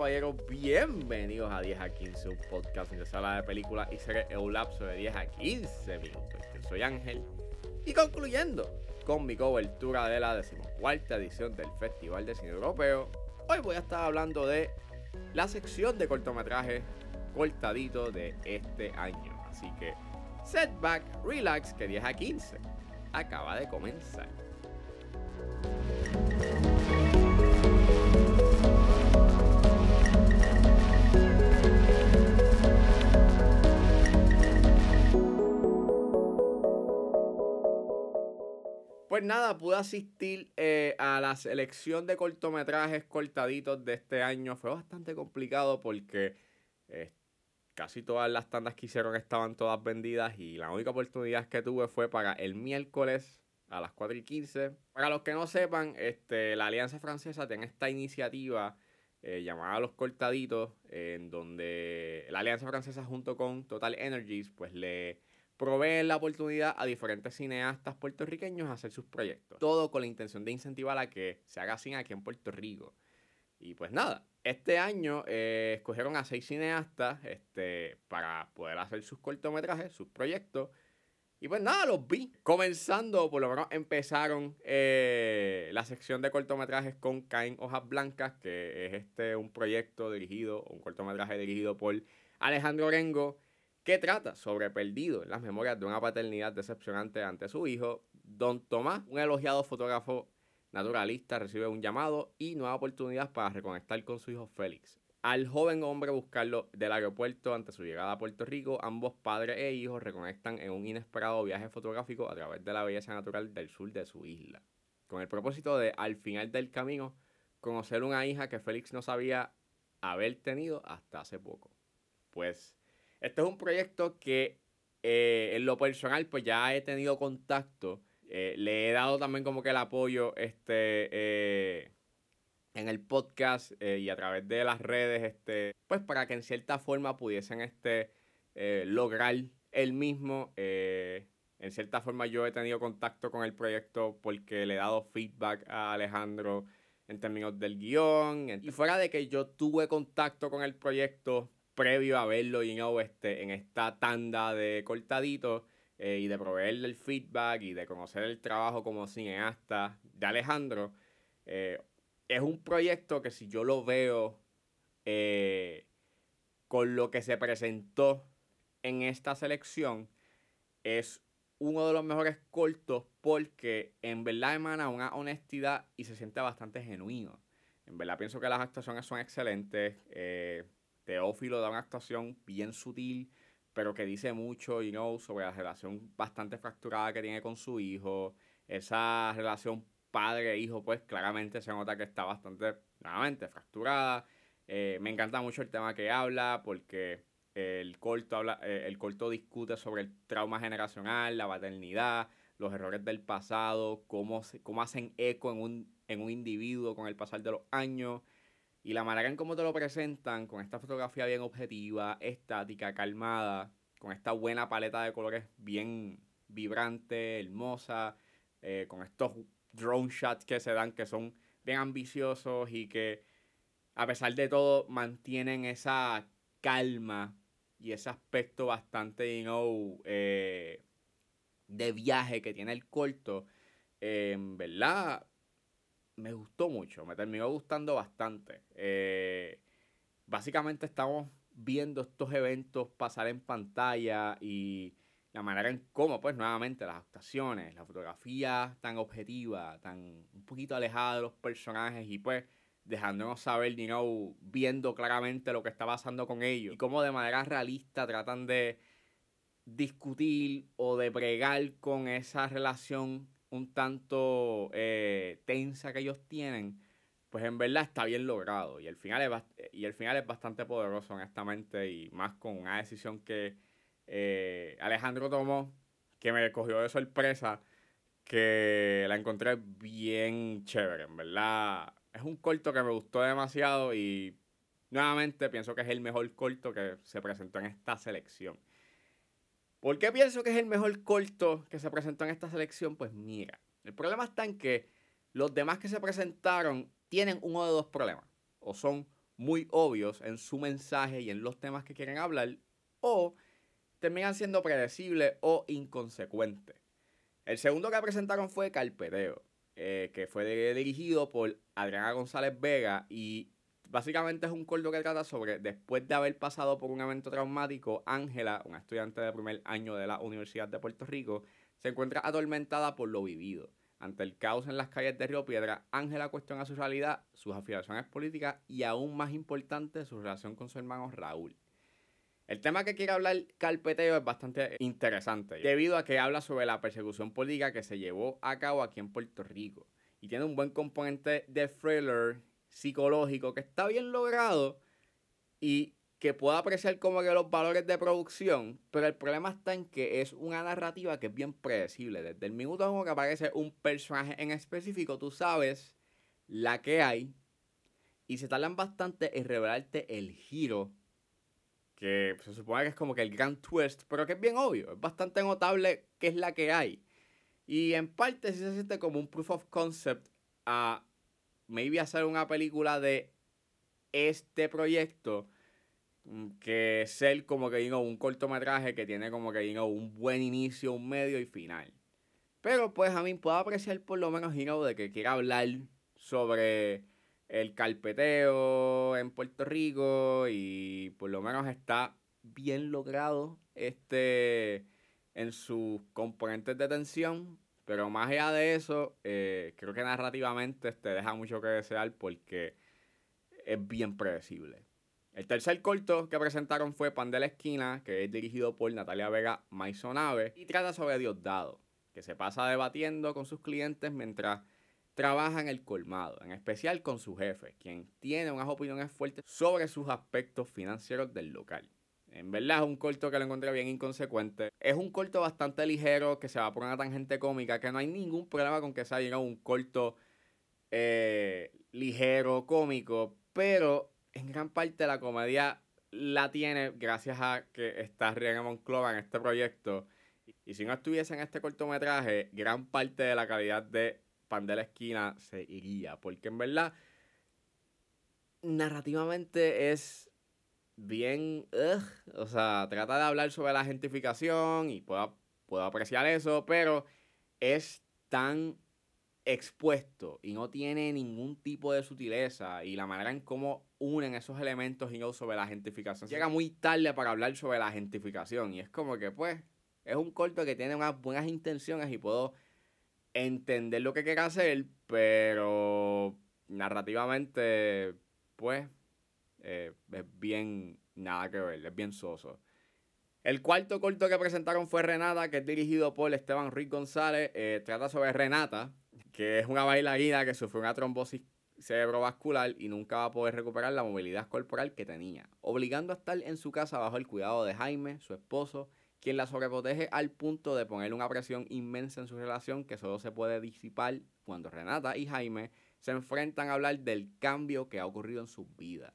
caballeros, bienvenidos a 10 a 15, un podcast donde se habla de películas y series en un lapso de 10 a 15 minutos. Yo soy Ángel y concluyendo con mi cobertura de la decimocuarta edición del Festival de Cine Europeo, hoy voy a estar hablando de la sección de cortometrajes cortadito de este año. Así que, setback, relax, que 10 a 15 acaba de comenzar. Pues nada, pude asistir eh, a la selección de cortometrajes cortaditos de este año. Fue bastante complicado porque eh, casi todas las tandas que hicieron estaban todas vendidas y la única oportunidad que tuve fue para el miércoles a las 4 y 15. Para los que no sepan, este, la Alianza Francesa tiene esta iniciativa eh, llamada Los Cortaditos, en donde la Alianza Francesa junto con Total Energies pues le proveen la oportunidad a diferentes cineastas puertorriqueños a hacer sus proyectos. Todo con la intención de incentivar a que se haga cine aquí en Puerto Rico. Y pues nada, este año eh, escogieron a seis cineastas este, para poder hacer sus cortometrajes, sus proyectos. Y pues nada, los vi. Comenzando, por lo menos empezaron eh, la sección de cortometrajes con Caen Hojas Blancas, que es este un proyecto dirigido, un cortometraje dirigido por Alejandro Orengo que trata sobre perdido en las memorias de una paternidad decepcionante ante su hijo. Don Tomás, un elogiado fotógrafo naturalista, recibe un llamado y nueva oportunidad para reconectar con su hijo Félix. Al joven hombre buscarlo del aeropuerto ante su llegada a Puerto Rico, ambos padres e hijos reconectan en un inesperado viaje fotográfico a través de la belleza natural del sur de su isla. Con el propósito de, al final del camino, conocer una hija que Félix no sabía haber tenido hasta hace poco. Pues este es un proyecto que eh, en lo personal pues ya he tenido contacto. Eh, le he dado también como que el apoyo este, eh, en el podcast y a través de las redes, este, pues para que en cierta forma pudiesen este, lograr el mismo. en cierta forma yo he tenido contacto con el proyecto porque le he dado feedback a Alejandro en términos del guion. Y fuera de que yo tuve contacto con el proyecto previo a verlo you know, este, en esta tanda de cortaditos eh, y de proveerle el feedback y de conocer el trabajo como cineasta de Alejandro, eh, es un proyecto que si yo lo veo eh, con lo que se presentó en esta selección, es uno de los mejores cortos porque en verdad emana una honestidad y se siente bastante genuino. En verdad pienso que las actuaciones son excelentes. Teófilo da una actuación bien sutil, pero que dice mucho, you know, sobre la relación bastante fracturada que tiene con su hijo. Esa relación padre-hijo, pues claramente se nota que está bastante, nuevamente, fracturada. Eh, me encanta mucho el tema que habla, porque el corto, habla, eh, el corto discute sobre el trauma generacional, la paternidad, los errores del pasado, cómo, cómo hacen eco en un, en un individuo con el pasar de los años. Y la manera en cómo te lo presentan, con esta fotografía bien objetiva, estática, calmada, con esta buena paleta de colores bien vibrante, hermosa, eh, con estos drone shots que se dan que son bien ambiciosos y que a pesar de todo mantienen esa calma y ese aspecto bastante, you know, eh, de viaje que tiene el corto. en verdad, me gustó mucho, me terminó gustando bastante. Eh, básicamente estamos viendo estos eventos pasar en pantalla y la manera en cómo, pues nuevamente, las actuaciones, la fotografía tan objetiva, tan un poquito alejada de los personajes y pues dejándonos saber, you know, viendo claramente lo que está pasando con ellos y cómo de manera realista tratan de discutir o de bregar con esa relación un tanto eh, tensa que ellos tienen, pues en verdad está bien logrado. Y el, final es y el final es bastante poderoso, honestamente, y más con una decisión que eh, Alejandro tomó, que me cogió de sorpresa, que la encontré bien chévere, en verdad. Es un corto que me gustó demasiado y nuevamente pienso que es el mejor corto que se presentó en esta selección. ¿Por qué pienso que es el mejor corto que se presentó en esta selección? Pues mira, el problema está en que los demás que se presentaron tienen uno de dos problemas. O son muy obvios en su mensaje y en los temas que quieren hablar, o terminan siendo predecibles o inconsecuentes. El segundo que presentaron fue Carpeteo, eh, que fue dirigido por Adriana González Vega y básicamente es un corto que trata sobre, después de haber pasado por un evento traumático, Ángela, una estudiante de primer año de la Universidad de Puerto Rico, se encuentra atormentada por lo vivido. Ante el caos en las calles de Río Piedra, Ángela cuestiona su realidad, sus afiliaciones políticas y aún más importante, su relación con su hermano Raúl. El tema que quiere hablar Carpeteo es bastante interesante, debido a que habla sobre la persecución política que se llevó a cabo aquí en Puerto Rico. Y tiene un buen componente de thriller psicológico que está bien logrado y que puedo apreciar como que los valores de producción, pero el problema está en que es una narrativa que es bien predecible. Desde el minuto en que aparece un personaje en específico, tú sabes la que hay y se tardan bastante en revelarte el giro, que se supone que es como que el gran twist, pero que es bien obvio, es bastante notable que es la que hay. Y en parte sí se siente como un proof of concept a maybe hacer una película de este proyecto Mm, que ser como que un cortometraje que tiene como que un buen inicio, un medio y final. Pero pues a mí puedo apreciar por lo menos you de que quiera hablar sobre el carpeteo en Puerto Rico y por lo menos está bien logrado este en sus componentes de tensión. Pero más allá de eso, eh, creo que narrativamente te deja mucho que desear porque es bien predecible. El tercer corto que presentaron fue Pan de la Esquina, que es dirigido por Natalia Vega Maisonave y trata sobre Diosdado, que se pasa debatiendo con sus clientes mientras trabaja en el colmado, en especial con su jefe, quien tiene unas opiniones fuertes sobre sus aspectos financieros del local. En verdad es un corto que lo encontré bien inconsecuente. Es un corto bastante ligero que se va por una tangente cómica, que no hay ningún problema con que sea un corto eh, ligero, cómico, pero en gran parte la comedia la tiene gracias a que está Rihanna Monclova en este proyecto. Y si no estuviese en este cortometraje, gran parte de la calidad de Pan de la Esquina se iría. Porque en verdad, narrativamente es bien. o sea, trata de hablar sobre la gentrificación y puedo, puedo apreciar eso, pero es tan expuesto y no tiene ningún tipo de sutileza y la manera en cómo unen esos elementos y no sobre la gentrificación. Llega muy tarde para hablar sobre la gentrificación y es como que pues es un corto que tiene unas buenas intenciones y puedo entender lo que quiere hacer, pero narrativamente pues eh, es bien nada que ver, es bien soso. El cuarto corto que presentaron fue Renata, que es dirigido por Esteban Ruiz González. Eh, trata sobre Renata, que es una bailarina que sufrió una trombosis cerebrovascular y nunca va a poder recuperar la movilidad corporal que tenía, obligando a estar en su casa bajo el cuidado de Jaime, su esposo, quien la sobreprotege al punto de poner una presión inmensa en su relación que solo se puede disipar cuando Renata y Jaime se enfrentan a hablar del cambio que ha ocurrido en sus vidas.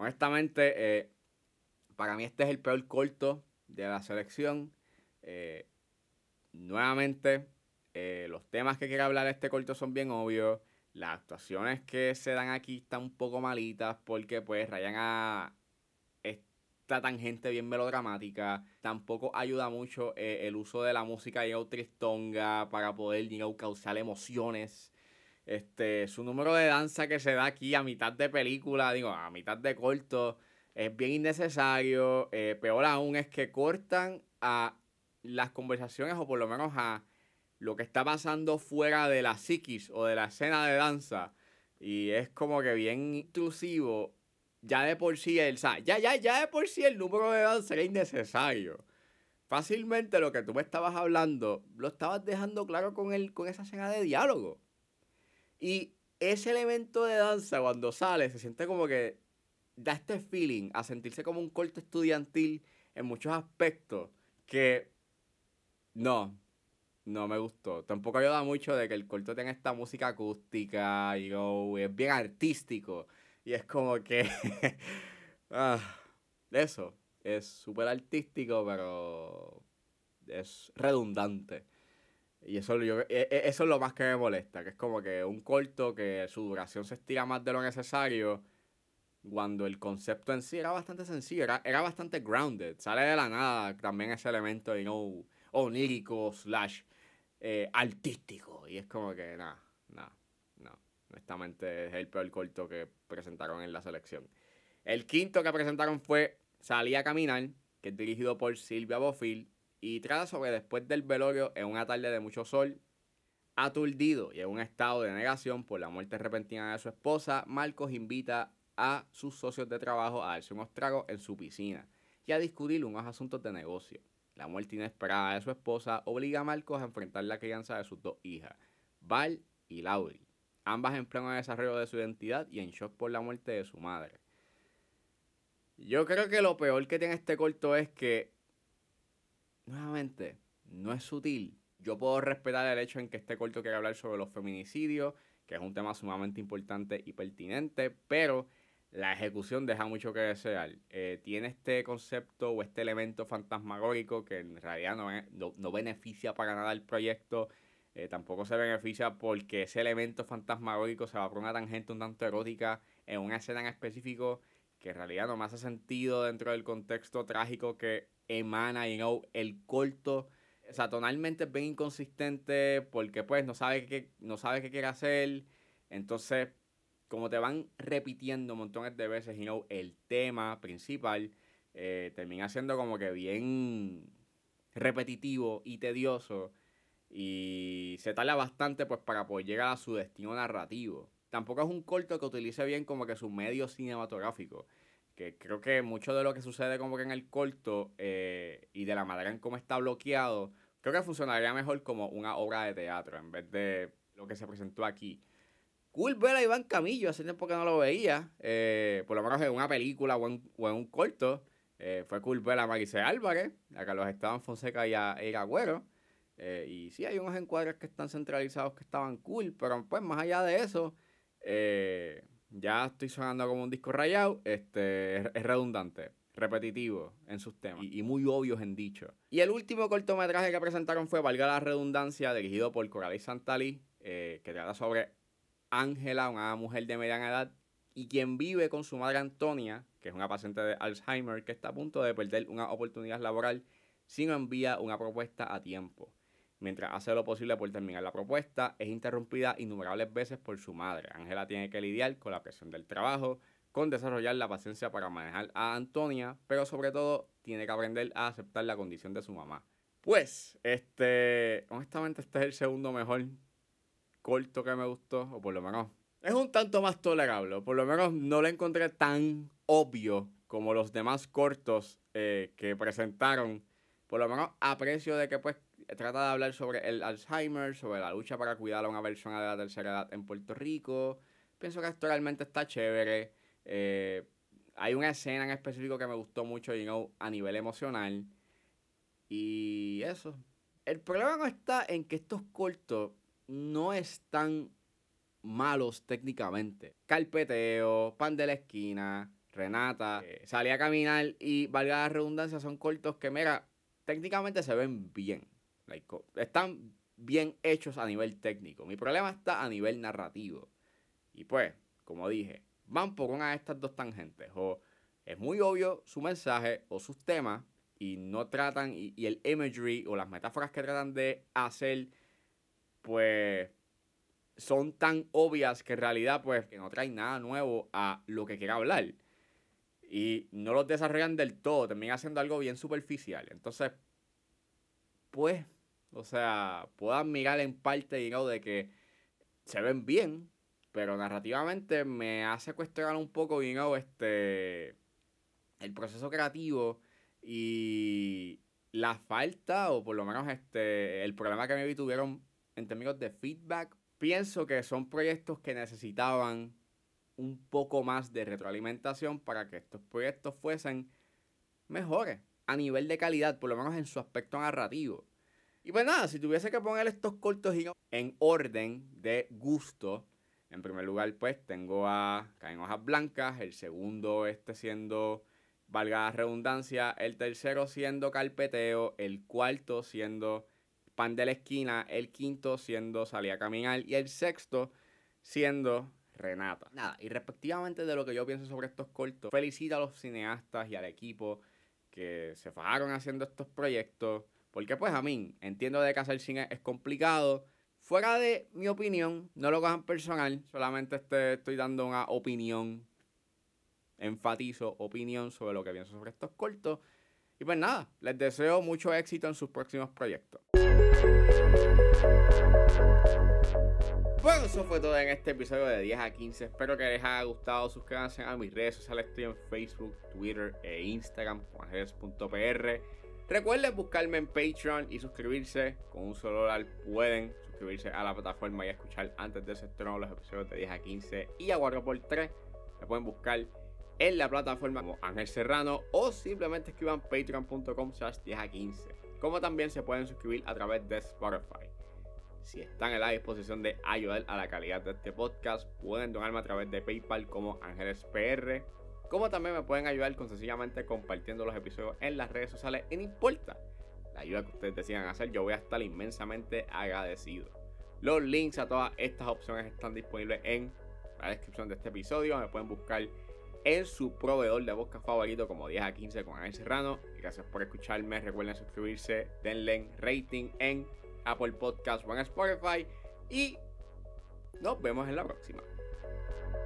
Honestamente, eh, para mí este es el peor corto de la selección. Eh, nuevamente, eh, los temas que quiere hablar este corto son bien obvios. Las actuaciones que se dan aquí están un poco malitas porque pues rayan a esta tangente bien melodramática. Tampoco ayuda mucho el uso de la música y tristonga para poder causar emociones. Este, su número de danza que se da aquí a mitad de película, digo, a mitad de corto, es bien innecesario. Eh, peor aún es que cortan a las conversaciones o por lo menos a lo que está pasando fuera de la psiquis o de la escena de danza. Y es como que bien intrusivo. Ya de por sí el, ya, ya, ya de por sí el número de danza era innecesario. Fácilmente lo que tú me estabas hablando, lo estabas dejando claro con, el, con esa escena de diálogo. Y ese elemento de danza cuando sale se siente como que da este feeling a sentirse como un corto estudiantil en muchos aspectos que no, no me gustó. Tampoco ayuda mucho de que el corto tenga esta música acústica y es bien artístico. Y es como que. ah, eso. Es súper artístico, pero. Es redundante. Y eso, yo, e, e, eso es lo más que me molesta. Que es como que un corto que su duración se estira más de lo necesario. cuando el concepto en sí era bastante sencillo, era, era bastante grounded. Sale de la nada también ese elemento de know, onírico slash eh, artístico. Y es como que, nada, nada, no. Honestamente es el peor corto que presentaron en la selección. El quinto que presentaron fue Salí a caminar, que es dirigido por Silvia Bofill y trata sobre después del velorio en una tarde de mucho sol, aturdido y en un estado de negación por la muerte repentina de su esposa, Marcos invita a sus socios de trabajo a darse unos tragos en su piscina y a discutir unos asuntos de negocio. La muerte inesperada de su esposa obliga a Marcos a enfrentar la crianza de sus dos hijas, Val y Laurie, ambas en pleno desarrollo de su identidad y en shock por la muerte de su madre. Yo creo que lo peor que tiene este corto es que, nuevamente, no es sutil. Yo puedo respetar el hecho en que este corto quiere hablar sobre los feminicidios, que es un tema sumamente importante y pertinente, pero la ejecución deja mucho que desear. Eh, tiene este concepto o este elemento fantasmagórico que en realidad no, no, beneficia para nada el proyecto. Eh, tampoco se beneficia porque ese elemento fantasmagórico se va por una tangente un tanto erótica en una escena en específico que en realidad no me hace sentido dentro del contexto trágico que emana you know, el corto. O sea, tonalmente es bien inconsistente porque pues no sabe qué, no sabe qué quiere hacer. Entonces, como te van repitiendo montones de veces know, el tema principal, eh, termina siendo como que bien repetitivo y tedioso. Y se tarda bastante pues para poder llegar a su destino narrativo tampoco es un corto que utilice bien como que su medio cinematográfico. Que creo que mucho de lo que sucede como que en el corto eh, y de la manera en cómo está bloqueado, creo que funcionaría mejor como una obra de teatro en vez de lo que se presentó aquí. Cool ver a Iván Camillo, hace tiempo que no lo veía, eh, por lo menos en una película o en, un corto. Eh, fue cool ver a Maricel Álvarez, a Carlos Esteban Fonseca y a Eira Agüero. y sí, hay unos encuadres que están centralizados que estaban cool, pero pues más allá de eso, ya estoy sonando como un disco rayado. Este, es, redundante, repetitivo en sus temas y, muy obvios en dicho. Y el último cortometraje que presentaron fue Valga la Redundancia, dirigido por Coralie Santali, eh, que trata sobre Ángela, una mujer de mediana edad, y quien vive con su madre Antonia, que es una paciente de Alzheimer que está a punto de perder una oportunidad laboral si no envía una propuesta a tiempo. Mientras hace lo posible por terminar la propuesta, es interrumpida innumerables veces por su madre. Ángela tiene que lidiar con la presión del trabajo, con desarrollar la paciencia para manejar a Antonia, pero sobre todo tiene que aprender a aceptar la condición de su mamá. Pues, este, honestamente este es el segundo mejor corto que me gustó, o por lo menos es un tanto más tolerable, por lo menos no lo encontré tan obvio como los demás cortos eh, que presentaron, por lo menos aprecio de que pues trata de hablar sobre el Alzheimer, sobre la lucha para cuidar a una persona de la tercera edad en Puerto Rico. Pienso que esto realmente está chévere. Eh, hay una escena en específico que me gustó mucho you a nivel emocional. Y eso. El problema no está en que estos cortos no están malos técnicamente. Carpeteo, Pan de la Esquina, Renata, eh, Salí a caminar y valga la redundancia, son cortos que, mira, técnicamente se ven bien están bien hechos a nivel técnico. Mi problema está a nivel narrativo. Y pues, como dije, van por una de estas dos tangentes. O es muy obvio su mensaje o sus temas y no tratan, y, el imagery o las metáforas que tratan de hacer, pues son tan obvias que en realidad pues no traen nada nuevo a lo que quiera hablar. Y no los desarrollan del todo, terminan haciendo algo bien superficial. Entonces, pues o sea, puedo admirar en parte, digamos, de que se ven bien, pero narrativamente me hace cuestionar un poco, digamos, este, el proceso creativo y la falta, o por lo menos este, el problema que me tuvieron en términos de feedback. Pienso que son proyectos que necesitaban un poco más de retroalimentación para que estos proyectos fuesen mejores a nivel de calidad, por lo menos en su aspecto narrativo. Y pues nada, si tuviese que poner estos cortos en orden de gusto, en primer lugar, pues tengo a Caen Hojas Blancas, el segundo este siendo, valga la redundancia, el tercero siendo Carpeteo, el cuarto siendo Pan de la Esquina, el quinto siendo Salí a Caminar y el sexto siendo Renata. Nada, y respectivamente de lo que yo pienso sobre estos cortos, felicito a los cineastas y al equipo que se fajaron haciendo estos proyectos. Porque pues a mí, entiendo de que hacer cine es complicado. Fuera de mi opinión, no lo cojan personal, solamente este, estoy dando una opinión, enfatizo opinión sobre lo que pienso sobre estos cortos. Y pues nada, les deseo mucho éxito en sus próximos proyectos. Bueno, eso fue todo en este episodio de 10 a 15. Espero que les haya gustado. Suscríbanse a mis redes sociales. Estoy en Facebook, Twitter e Instagram, juanjeres.pr. Recuerden buscarme en Patreon y suscribirse. Con un solo dólar pueden suscribirse a la plataforma y escuchar antes de ese estreno los episodios de 10 a 15 y a 4 por 3 Me pueden buscar en la plataforma como Ángel Serrano o simplemente escriban patreon.com slash 10 a 15. Como también se pueden suscribir a través de Spotify. Si están en la disposición de ayudar a la calidad de este podcast, pueden donarme a través de PayPal como Ángeles PR. Como también me pueden ayudar con sencillamente compartiendo los episodios en las redes sociales. Y no importa la ayuda que ustedes decidan hacer, yo voy a estar inmensamente agradecido. Los links a todas estas opciones están disponibles en la descripción de este episodio. Me pueden buscar en su proveedor de podcast favorito como 10 a 15 con Ángel Serrano. Gracias por escucharme. Recuerden suscribirse, denle rating en Apple Podcast o en Spotify. Y nos vemos en la próxima.